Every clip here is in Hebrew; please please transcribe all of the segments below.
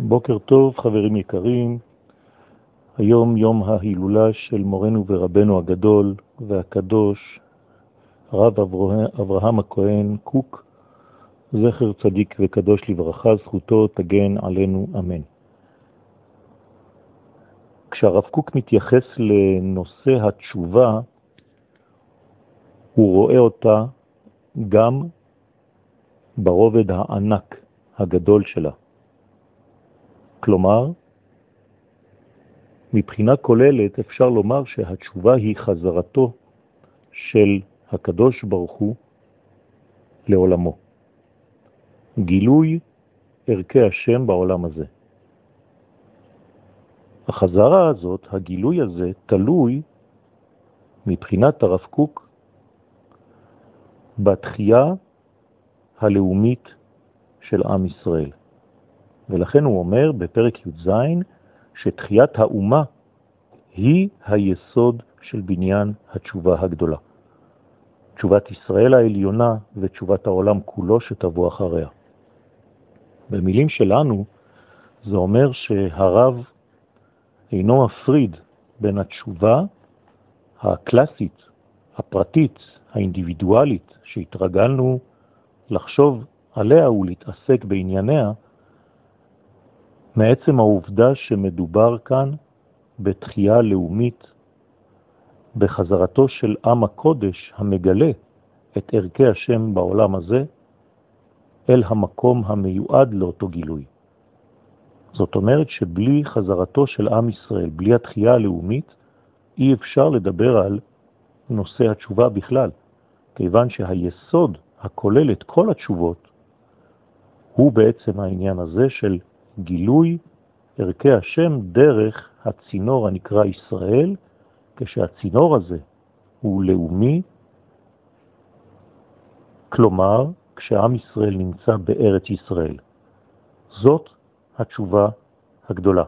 בוקר טוב, חברים יקרים. היום יום ההילולה של מורנו ורבנו הגדול והקדוש, הרב אברהם הכהן קוק, זכר צדיק וקדוש לברכה, זכותו תגן עלינו, אמן. כשהרב קוק מתייחס לנושא התשובה, הוא רואה אותה גם ברובד הענק הגדול שלה. כלומר, מבחינה כוללת אפשר לומר שהתשובה היא חזרתו של הקדוש ברוך הוא לעולמו. גילוי ערכי השם בעולם הזה. החזרה הזאת, הגילוי הזה, תלוי מבחינת הרב קוק בתחייה הלאומית של עם ישראל. ולכן הוא אומר בפרק י"ז שתחיית האומה היא היסוד של בניין התשובה הגדולה. תשובת ישראל העליונה ותשובת העולם כולו שתבוא אחריה. במילים שלנו זה אומר שהרב אינו מפריד בין התשובה הקלאסית, הפרטית, האינדיבידואלית, שהתרגלנו לחשוב עליה ולהתעסק בענייניה, מעצם העובדה שמדובר כאן בתחייה לאומית, בחזרתו של עם הקודש המגלה את ערכי השם בעולם הזה אל המקום המיועד לאותו גילוי. זאת אומרת שבלי חזרתו של עם ישראל, בלי התחייה הלאומית, אי אפשר לדבר על נושא התשובה בכלל, כיוון שהיסוד הכולל את כל התשובות הוא בעצם העניין הזה של גילוי ערכי השם דרך הצינור הנקרא ישראל, כשהצינור הזה הוא לאומי, כלומר, כשעם ישראל נמצא בארץ ישראל. זאת התשובה הגדולה.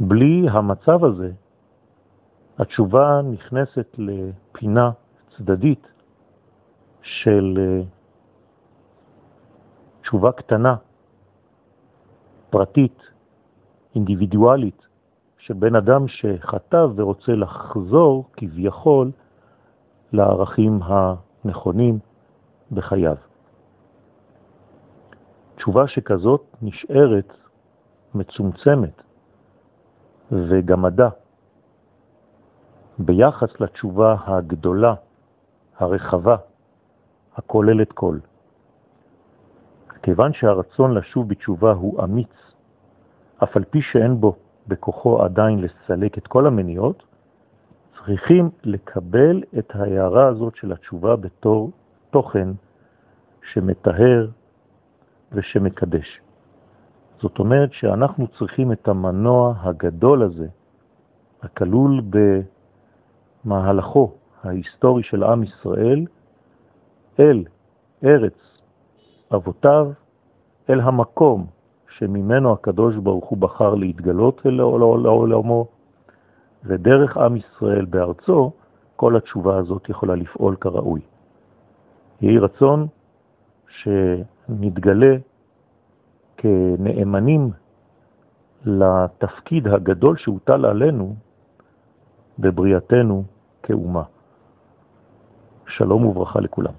בלי המצב הזה, התשובה נכנסת לפינה צדדית של אה, תשובה קטנה, פרטית, אינדיבידואלית, של בן אדם שחטב ורוצה לחזור כביכול לערכים הנכונים בחייו. תשובה שכזאת נשארת מצומצמת וגמדה ביחס לתשובה הגדולה, הרחבה, הכוללת כל. כיוון שהרצון לשוב בתשובה הוא אמיץ, אף על פי שאין בו בכוחו עדיין לסלק את כל המניות, צריכים לקבל את ההערה הזאת של התשובה בתור תוכן שמתאר ושמקדש. זאת אומרת שאנחנו צריכים את המנוע הגדול הזה, הכלול במהלכו ההיסטורי של עם ישראל, אל ארץ אבותיו אל המקום שממנו הקדוש ברוך הוא בחר להתגלות לעולמו, ודרך עם ישראל בארצו, כל התשובה הזאת יכולה לפעול כראוי. יהי רצון שנתגלה כנאמנים לתפקיד הגדול שהוטל עלינו בבריאתנו כאומה. שלום וברכה לכולם.